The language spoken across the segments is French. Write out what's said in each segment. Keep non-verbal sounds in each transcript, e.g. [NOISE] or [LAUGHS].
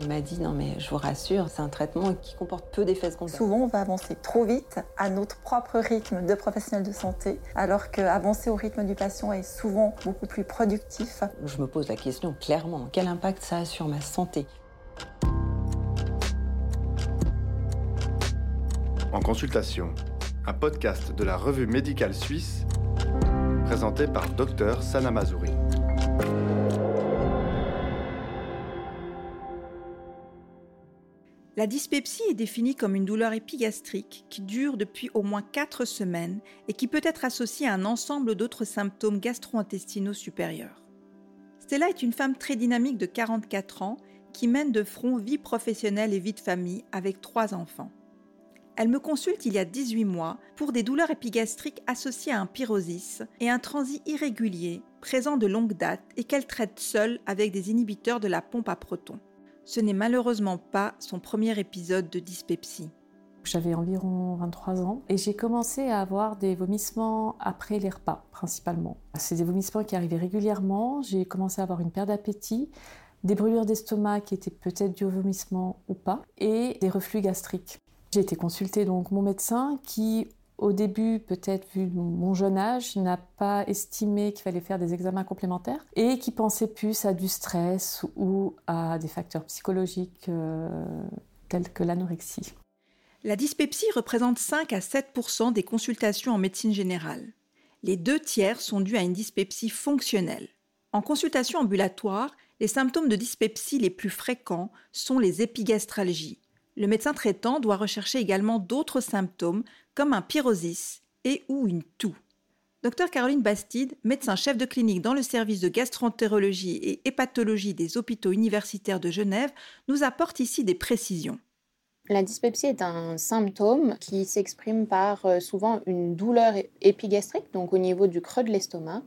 Il m'a dit non mais je vous rassure, c'est un traitement qui comporte peu d'effets secondaires. Souvent on va avancer trop vite à notre propre rythme de professionnel de santé, alors qu'avancer au rythme du patient est souvent beaucoup plus productif. Je me pose la question clairement, quel impact ça a sur ma santé? En consultation, un podcast de la revue médicale suisse présenté par Dr Sana Mazouri. La dyspepsie est définie comme une douleur épigastrique qui dure depuis au moins 4 semaines et qui peut être associée à un ensemble d'autres symptômes gastro-intestinaux supérieurs. Stella est une femme très dynamique de 44 ans qui mène de front vie professionnelle et vie de famille avec trois enfants. Elle me consulte il y a 18 mois pour des douleurs épigastriques associées à un pyrosis et un transit irrégulier présent de longue date et qu'elle traite seule avec des inhibiteurs de la pompe à protons. Ce n'est malheureusement pas son premier épisode de dyspepsie. J'avais environ 23 ans et j'ai commencé à avoir des vomissements après les repas principalement. C'est des vomissements qui arrivaient régulièrement, j'ai commencé à avoir une perte d'appétit, des brûlures d'estomac qui étaient peut-être dues au vomissement ou pas et des reflux gastriques. J'ai été consulter donc mon médecin qui au début, peut-être vu mon jeune âge, n'a pas estimé qu'il fallait faire des examens complémentaires et qui pensait plus à du stress ou à des facteurs psychologiques euh, tels que l'anorexie. La dyspepsie représente 5 à 7% des consultations en médecine générale. Les deux tiers sont dus à une dyspepsie fonctionnelle. En consultation ambulatoire, les symptômes de dyspepsie les plus fréquents sont les épigastralgies, le médecin traitant doit rechercher également d'autres symptômes comme un pyrosis et ou une toux. Dr Caroline Bastide, médecin chef de clinique dans le service de gastroentérologie et hépatologie des hôpitaux universitaires de Genève, nous apporte ici des précisions. La dyspepsie est un symptôme qui s'exprime par euh, souvent une douleur épigastrique, donc au niveau du creux de l'estomac,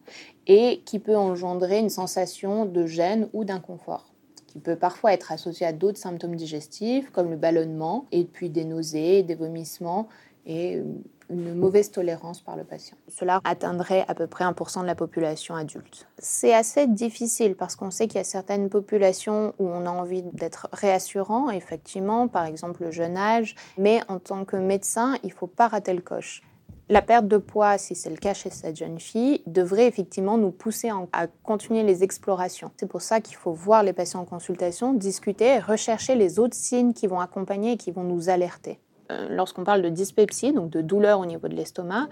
et qui peut engendrer une sensation de gêne ou d'inconfort qui peut parfois être associé à d'autres symptômes digestifs comme le ballonnement et puis des nausées, des vomissements et une mauvaise tolérance par le patient. Cela atteindrait à peu près 1% de la population adulte. C'est assez difficile parce qu'on sait qu'il y a certaines populations où on a envie d'être réassurant, effectivement, par exemple le jeune âge, mais en tant que médecin, il ne faut pas rater le coche. La perte de poids, si c'est le cas chez cette jeune fille, devrait effectivement nous pousser à continuer les explorations. C'est pour ça qu'il faut voir les patients en consultation, discuter, rechercher les autres signes qui vont accompagner et qui vont nous alerter. Euh, lorsqu'on parle de dyspepsie, donc de douleur au niveau de l'estomac,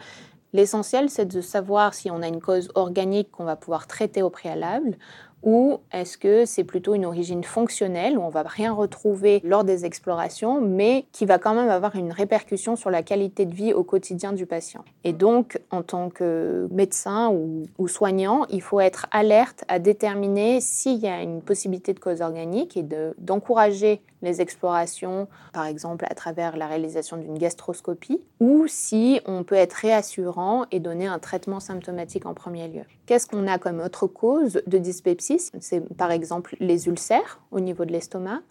l'essentiel c'est de savoir si on a une cause organique qu'on va pouvoir traiter au préalable ou est-ce que c'est plutôt une origine fonctionnelle où on va rien retrouver lors des explorations, mais qui va quand même avoir une répercussion sur la qualité de vie au quotidien du patient? Et donc, en tant que médecin ou, soignant, il faut être alerte à déterminer s'il y a une possibilité de cause organique et d'encourager les explorations, par exemple à travers la réalisation d'une gastroscopie, ou si on peut être réassurant et donner un traitement symptomatique en premier lieu. Qu'est-ce qu'on a comme autre cause de dyspepsie? C'est par exemple les ulcères au niveau de l'estomac,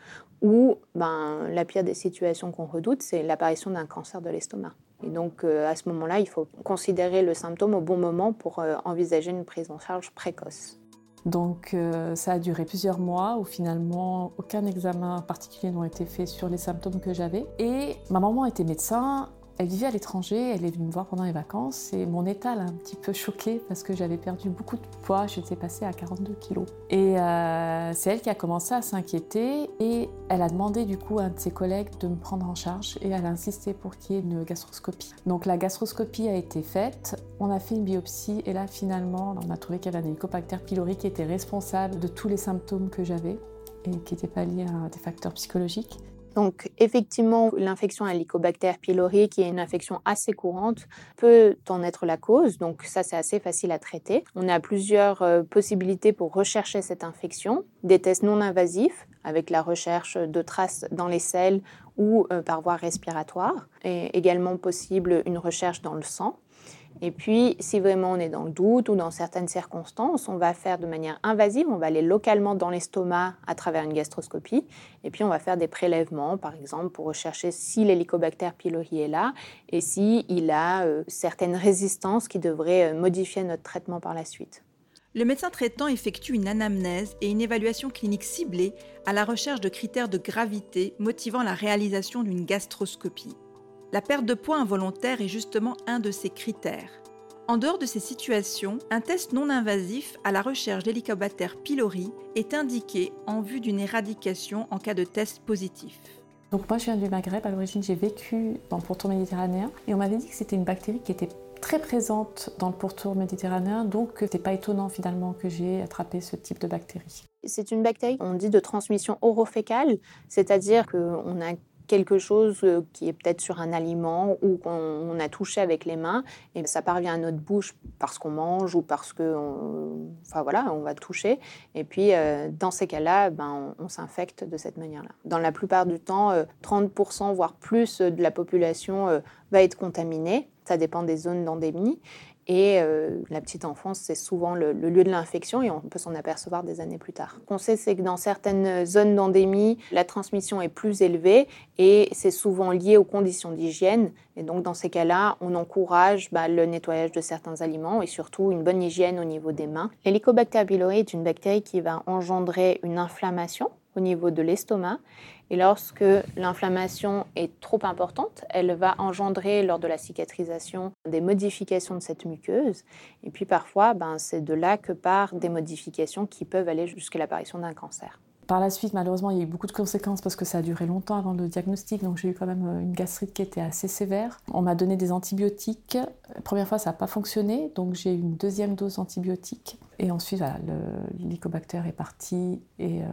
ou ben, la pire des situations qu'on redoute, c'est l'apparition d'un cancer de l'estomac. Et donc euh, à ce moment-là, il faut considérer le symptôme au bon moment pour euh, envisager une prise en charge précoce. Donc euh, ça a duré plusieurs mois où finalement aucun examen particulier n'a été fait sur les symptômes que j'avais. Et ma maman était médecin, elle vivait à l'étranger, elle est venue me voir pendant les vacances et mon état l'a un petit peu [LAUGHS] choquée parce que j'avais perdu beaucoup de poids, j'étais passée à 42 kilos. Et euh, c'est elle qui a commencé à s'inquiéter et elle a demandé du coup à un de ses collègues de me prendre en charge et elle a insisté pour qu'il y ait une gastroscopie. Donc la gastroscopie a été faite, on a fait une biopsie et là finalement on a trouvé qu'il y avait un hélicobacter pylori qui était responsable de tous les symptômes que j'avais et qui n'étaient pas liés à des facteurs psychologiques. Donc effectivement, l'infection à l'Helicobacter pylori, qui est une infection assez courante, peut en être la cause. Donc ça, c'est assez facile à traiter. On a plusieurs euh, possibilités pour rechercher cette infection. Des tests non invasifs avec la recherche de traces dans les selles ou euh, par voie respiratoire. Et également possible une recherche dans le sang. Et puis, si vraiment on est dans le doute ou dans certaines circonstances, on va faire de manière invasive, on va aller localement dans l'estomac à travers une gastroscopie, et puis on va faire des prélèvements, par exemple, pour rechercher si l'hélicobacter pylori est là et s'il il a euh, certaines résistances qui devraient euh, modifier notre traitement par la suite. Le médecin traitant effectue une anamnèse et une évaluation clinique ciblée à la recherche de critères de gravité motivant la réalisation d'une gastroscopie. La perte de poids involontaire est justement un de ces critères. En dehors de ces situations, un test non invasif à la recherche d'Helicobacter pylori est indiqué en vue d'une éradication en cas de test positif. Donc moi je viens du Maghreb, à l'origine j'ai vécu dans le pourtour méditerranéen et on m'avait dit que c'était une bactérie qui était très présente dans le pourtour méditerranéen, donc c'est pas étonnant finalement que j'ai attrapé ce type de bactérie. C'est une bactérie, on dit de transmission orofécale, c'est-à-dire qu'on a quelque chose euh, qui est peut-être sur un aliment ou qu'on a touché avec les mains et ça parvient à notre bouche parce qu'on mange ou parce que enfin voilà on va toucher. Et puis euh, dans ces cas-là ben, on, s'infecte de cette manière-là. Dans la plupart du temps 30% euh, voire plus de la population va être contaminée. Ça dépend des zones d'endémie et euh, la petite enfance, c'est souvent le, lieu de l'infection et on peut s'en apercevoir des années plus tard. Ce qu'on sait, c'est que dans certaines zones d'endémie, la transmission est plus élevée et c'est souvent lié aux conditions d'hygiène. Et donc, dans ces cas-là, on encourage bah, le nettoyage de certains aliments et surtout une bonne hygiène au niveau des mains. L'Helicobacter pylori est une bactérie qui va engendrer une inflammation au niveau de l'estomac. Et lorsque l'inflammation est trop importante, elle va engendrer lors de la cicatrisation des modifications de cette muqueuse. Et puis parfois, ben, c'est de là que partent des modifications qui peuvent aller jusqu'à l'apparition d'un cancer. Par la suite, malheureusement, il y a eu beaucoup de conséquences parce que ça a duré longtemps avant le diagnostic. Donc j'ai eu quand même euh, une gastrite qui était assez sévère. On m'a donné des antibiotiques. La première fois, ça n'a pas fonctionné. Donc j'ai eu une deuxième dose d'antibiotiques. Et ensuite, voilà, est parti et, euh,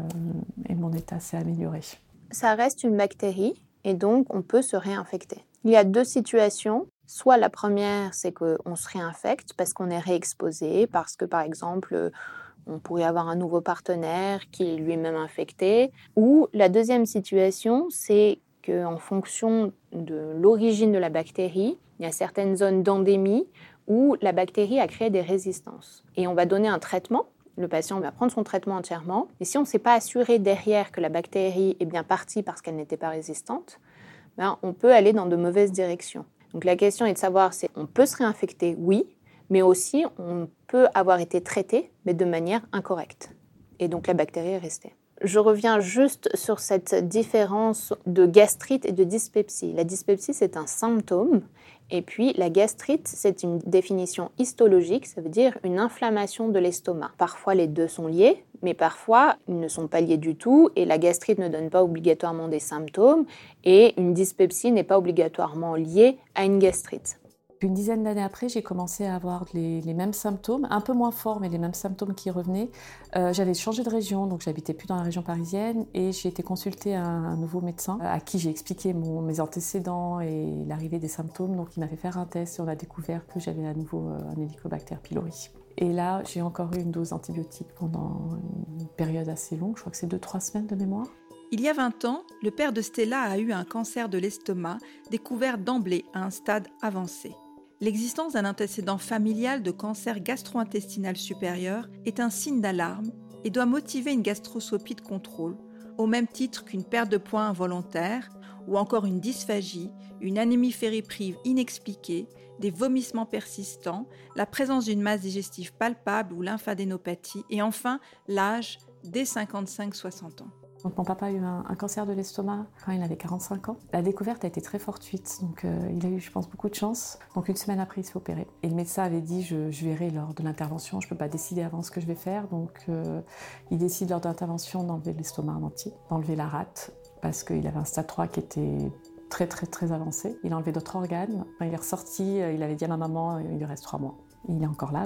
et mon état s'est amélioré. Ça reste une bactérie et donc on peut se réinfecter. Il y a deux situations. Soit la première, c'est qu'on se réinfecte parce qu'on est réexposé, parce que par exemple, on pourrait avoir un nouveau partenaire qui est lui-même infecté. Ou la deuxième situation, c'est qu'en fonction de l'origine de la bactérie, il y a certaines zones d'endémie où la bactérie a créé des résistances. Et on va donner un traitement. Le patient va prendre son traitement entièrement. Et si on ne s'est pas assuré derrière que la bactérie est bien partie parce qu'elle n'était pas résistante, ben on peut aller dans de mauvaises directions. Donc la question est de savoir si on peut se réinfecter, oui, mais aussi on peut avoir été traité, mais de manière incorrecte. Et donc la bactérie est restée. Je reviens juste sur cette différence de gastrite et de dyspepsie. La dyspepsie, c'est un symptôme, et puis la gastrite, c'est une définition histologique, ça veut dire une inflammation de l'estomac. Parfois les deux sont liés, mais parfois ils ne sont pas liés du tout, et la gastrite ne donne pas obligatoirement des symptômes, et une dyspepsie n'est pas obligatoirement liée à une gastrite. Une dizaine d'années après, j'ai commencé à avoir les, mêmes symptômes, un peu moins forts, mais les mêmes symptômes qui revenaient. Euh, j'avais changé de région, donc j'habitais plus dans la région parisienne, et j'ai été consultée un, un nouveau médecin à qui j'ai expliqué mes antécédents et l'arrivée des symptômes. Donc il m'a fait faire un test et on a découvert que j'avais à nouveau euh, un Helicobacter pylori. Et là, j'ai encore eu une dose d'antibiotiques pendant une période assez longue, je crois que c'est 2-3 semaines de mémoire. Il y a 20 ans, le père de Stella a eu un cancer de l'estomac découvert d'emblée à un stade avancé. L'existence d'un antécédent familial de cancer gastro-intestinal supérieur est un signe d'alarme et doit motiver une gastroscopie de contrôle, au même titre qu'une perte de poids involontaire ou encore une dysphagie, une anémie fériprive inexpliquée, des vomissements persistants, la présence d'une masse digestive palpable ou lymphadénopathie et enfin l'âge dès 55-60 ans mon papa a eu un, cancer de l'estomac quand il avait 45 ans. La découverte a été très fortuite, donc euh, il a eu, je pense, beaucoup de chance. Donc une semaine après, il s'est opéré. Et le médecin avait dit, je, verrai lors de l'intervention, je ne peux pas décider avant ce que je vais faire. Donc euh, il décide lors de l'intervention d'enlever l'estomac en entier, d'enlever la rate, parce qu'il avait un stade 3 qui était très très très avancé. Il a enlevé d'autres organes. Quand il est ressorti, euh, il avait dit à ma maman, il lui reste trois mois. Il est encore là.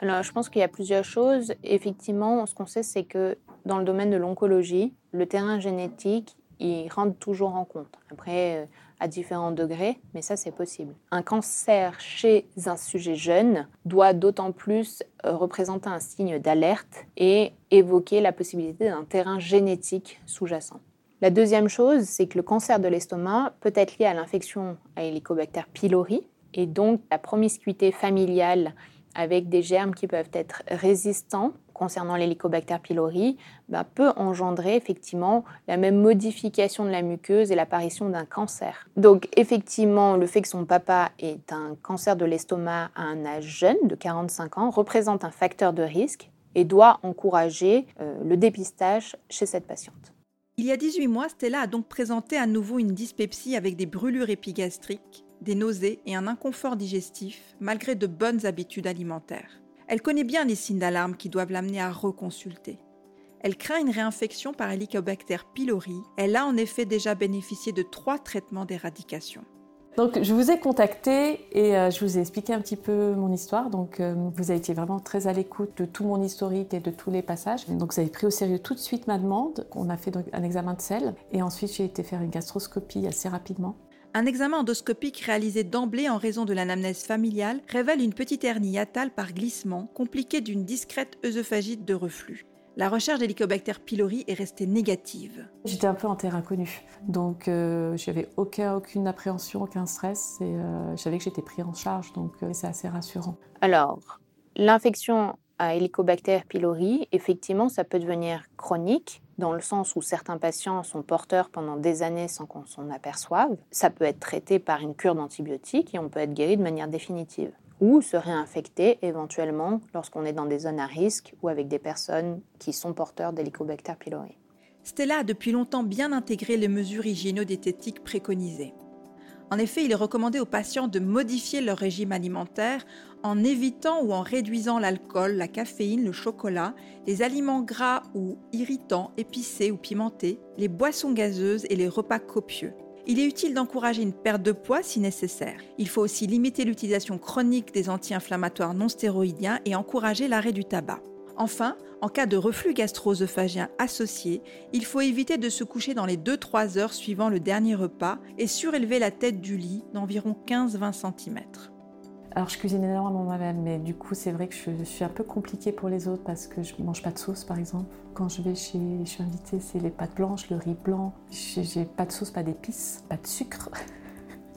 Alors, je pense qu'il y a plusieurs choses. Effectivement, ce qu'on sait, c'est que dans le domaine de l'oncologie, le terrain génétique, il rentre toujours en compte. Après, euh, à différents degrés, mais ça, c'est possible. Un cancer chez un sujet jeune doit d'autant plus euh, représenter un signe d'alerte et évoquer la possibilité d'un terrain génétique sous-jacent. La deuxième chose, c'est que le cancer de l'estomac peut être lié à l'infection à Helicobacter pylori, et donc la promiscuité familiale avec des germes qui peuvent être résistants concernant l'hélicobacter pylori bah, peut engendrer effectivement la même modification de la muqueuse et l'apparition d'un cancer. Donc effectivement, le fait que son papa ait un cancer de l'estomac à un âge jeune de 45 ans représente un facteur de risque, et doit encourager euh, le dépistage chez cette patiente. Il y a 18 mois, Stella a donc présenté à nouveau une dyspepsie avec des brûlures épigastriques, des nausées et un inconfort digestif, malgré de bonnes habitudes alimentaires. Elle connaît bien les signes d'alarme qui doivent l'amener à reconsulter. Elle craint une réinfection par Helicobacter pylori. Elle a en effet déjà bénéficié de trois traitements d'éradication. Donc je vous ai contacté et euh, je vous ai expliqué un petit peu mon histoire. Donc euh, vous avez été vraiment très à l'écoute de tout mon historique et de tous les passages. Donc vous avez pris au sérieux tout de suite ma demande. On a fait un examen de sel et ensuite j'ai été faire une gastroscopie assez rapidement. Un examen endoscopique réalisé d'emblée en raison de l'anamnèse familiale révèle une petite hernie hiatale par glissement compliquée d'une discrète œsophagite de reflux la recherche d'Helicobacter pylori est restée négative. J'étais un peu en terre inconnue, donc euh, j'avais aucun, aucune appréhension, aucun stress, et euh, je savais que j'étais pris en charge, donc euh, c'est assez rassurant. Alors, l'infection à Helicobacter pylori, effectivement, ça peut devenir chronique, dans le sens où certains patients sont porteurs pendant des années sans qu'on s'en aperçoive. Ça peut être traité par une cure d'antibiotiques et on peut être guéri de manière définitive ou se réinfecter éventuellement lorsqu'on est dans des zones à risque ou avec des personnes qui sont porteurs d'Helicobacter pylori. Stella a depuis longtemps bien intégré les mesures hygiéno-diététiques préconisées. En effet, il est recommandé aux patients de modifier leur régime alimentaire en évitant ou en réduisant l'alcool, la caféine, le chocolat, les aliments gras ou irritants, épicés ou pimentés, les boissons gazeuses et les repas copieux. Il est utile d'encourager une perte de poids si nécessaire. Il faut aussi limiter l'utilisation chronique des anti-inflammatoires non stéroïdiens et encourager l'arrêt du tabac. Enfin, en cas de reflux gastro-œsophagien associé, il faut éviter de se coucher dans les 2-3 heures suivant le dernier repas et surélever la tête du lit d'environ 15-20 cm. Alors je cuisine énormément moi-même, mais du coup c'est vrai que je, suis un peu compliquée pour les autres parce que je mange pas de sauce par exemple. Quand je vais chez, je suis invitée, c'est les pâtes blanches, le riz blanc. J'ai pas de sauce, pas d'épices, pas de sucre. [LAUGHS]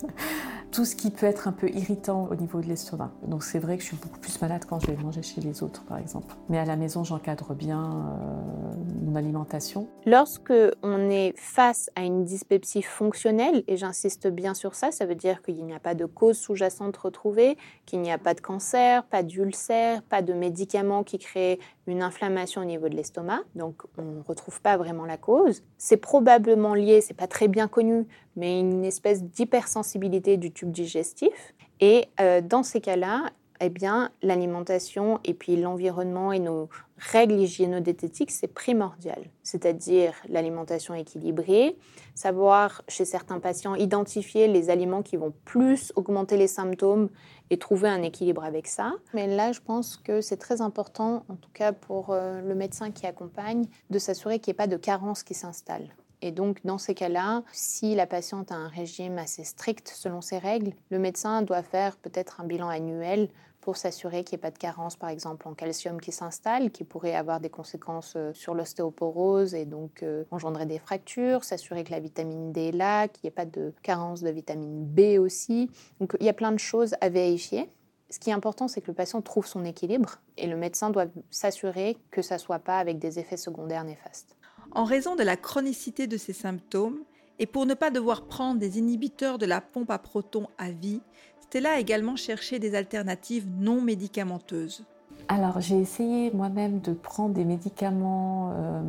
[LAUGHS] tout ce qui peut être un peu irritant au niveau de l'estomac. Donc c'est vrai que je suis beaucoup plus malade quand je vais manger chez les autres, par exemple. Mais à la maison, j'encadre bien euh, mon alimentation. Lorsque on est face à une dyspepsie fonctionnelle, et j'insiste bien sur ça, ça veut dire qu'il n'y a pas de cause sous-jacente retrouvée, qu'il n'y a pas de cancer, pas d'ulcère, pas de médicaments qui créent une inflammation au niveau de l'estomac, donc on ne retrouve pas vraiment la cause. C'est probablement lié, c'est pas très bien connu, mais une espèce d'hypersensibilité du tube digestif. Et euh, dans ces cas-là, eh bien, l'alimentation et puis l'environnement et nos règles hygiéno-diététiques, c'est primordial. C'est-à-dire l'alimentation équilibrée, savoir chez certains patients identifier les aliments qui vont plus augmenter les symptômes et trouver un équilibre avec ça. Mais là, je pense que c'est très important, en tout cas pour euh, le médecin qui accompagne, de s'assurer qu'il n'y ait pas de carence qui s'installe. Et donc, dans ces cas-là, si la patiente a un régime assez strict selon ses règles, le médecin doit faire peut-être un bilan annuel pour s'assurer qu'il n'y ait pas de carence, par exemple, en calcium qui s'installe, qui pourrait avoir des conséquences euh, sur l'ostéoporose et donc euh, engendrer des fractures, s'assurer que la vitamine D est là, qu'il n'y ait pas de carence de vitamine B aussi. Donc, il y a plein de choses à vérifier. Ce qui est important, c'est que le patient trouve son équilibre et le médecin doit s'assurer que ça ne soit pas avec des effets secondaires néfastes. En raison de la chronicité de ces symptômes, et pour ne pas devoir prendre des inhibiteurs de la pompe à protons à vie, Stella a également cherché des alternatives non médicamenteuses. Alors j'ai essayé moi-même de prendre des médicaments euh,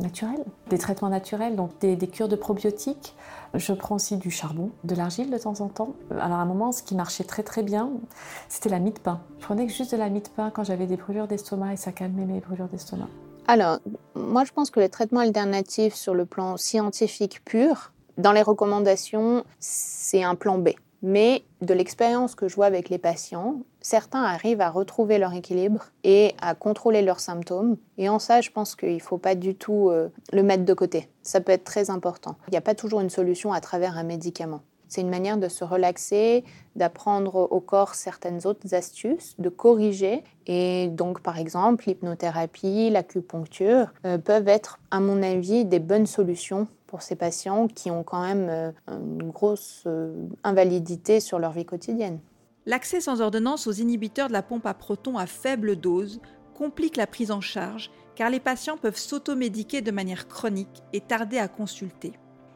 naturels, des traitements naturels, donc des, cures de probiotiques. Je prends aussi du charbon, de l'argile de temps en temps. Alors à un moment, ce qui marchait très très bien, c'était la mie de pain. Je prenais juste de la mie de pain quand j'avais des brûlures d'estomac et ça calmait mes brûlures d'estomac. Alors, moi je pense que les traitements alternatifs sur le plan scientifique pur, dans les recommandations, c'est un plan B. Mais de l'expérience que je vois avec les patients, certains arrivent à retrouver leur équilibre et à contrôler leurs symptômes. Et en ça, je pense qu'il ne faut pas du tout euh, le mettre de côté. Ça peut être très important. Il n'y a pas toujours une solution à travers un médicament. C'est une manière de se relaxer, d'apprendre au corps certaines autres astuces, de corriger. Et donc, par exemple, l'hypnothérapie, l'acupuncture euh, peuvent être, à mon avis, des bonnes solutions pour ces patients qui ont quand même euh, une grosse euh, invalidité sur leur vie quotidienne. L'accès sans ordonnance aux inhibiteurs de la pompe à protons à faible dose complique la prise en charge car les patients peuvent s'automédiquer de manière chronique et tarder à consulter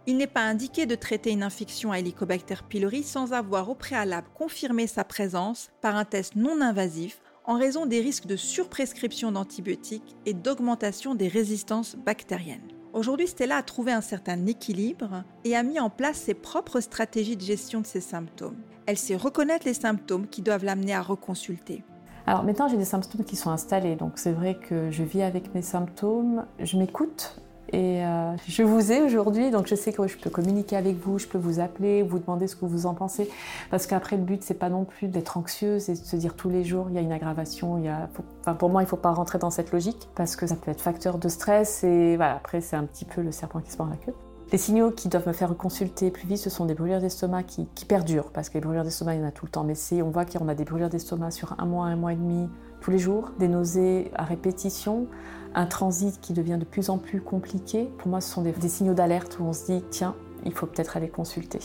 il n'est pas indiqué de traiter une infection à Helicobacter pylori sans avoir au préalable confirmé sa présence par un test non invasif en raison des risques de surprescription d'antibiotiques et d'augmentation des résistances bactériennes. Aujourd'hui, Stella a trouvé un certain équilibre et a mis en place ses propres stratégies de gestion de ses symptômes. Elle sait reconnaître les symptômes qui doivent l'amener à reconsulter. Alors maintenant, j'ai des symptômes qui sont installés, donc c'est vrai que je vis avec mes symptômes, je m'écoute, et euh, je vous ai aujourd'hui, donc je sais que je peux communiquer avec vous, je peux vous appeler, vous demander ce que vous en pensez. Parce qu'après, le but, c'est pas non plus d'être anxieuse et de se dire tous les jours, il y a une aggravation. Il y a, enfin, pour moi, il faut pas rentrer dans cette logique parce que ça peut être facteur de stress. Et voilà, après, c'est un petit peu le serpent qui se mord la queue. Les signaux qui doivent me faire consulter plus vite, ce sont des brûlures d'estomac qui, qui, perdurent, parce que les brûlures d'estomac, il y en a tout le temps. Mais c'est, on voit qu'on a des brûlures d'estomac sur un mois, un mois et demi, tous les jours, des nausées à répétition, un transit qui devient de plus en plus compliqué, pour moi ce sont des, signaux d'alerte où on se dit tiens, il faut peut-être aller consulter.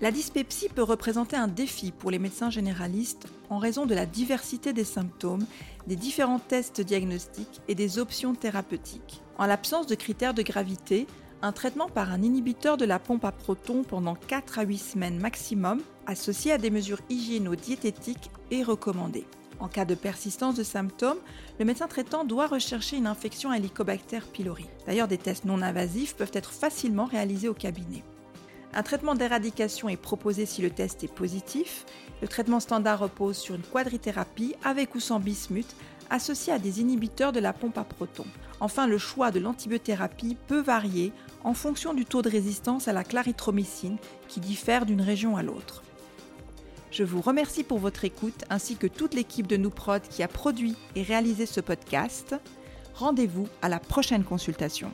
La dyspepsie peut représenter un défi pour les médecins généralistes en raison de la diversité des symptômes, des différents tests diagnostiques et des options thérapeutiques. En l'absence de critères de gravité, un traitement par un inhibiteur de la pompe à protons pendant 4 à 8 semaines maximum, associé à des mesures hygiéno-diététiques, est recommandé. En cas de persistance de symptômes, le médecin traitant doit rechercher une infection à Helicobacter pylori. D'ailleurs, des tests non invasifs peuvent être facilement réalisés au cabinet. Un traitement d'éradication est proposé si le test est positif. Le traitement standard repose sur une quadrithérapie avec ou sans bismuth associée à des inhibiteurs de la pompe à protons. Enfin, le choix de l'antibiothérapie peut varier en fonction du taux de résistance à la clarithromycine qui diffère d'une région à l'autre. Je vous remercie pour votre écoute ainsi que toute l'équipe de Nouprod qui a produit et réalisé ce podcast. Rendez-vous à la prochaine consultation.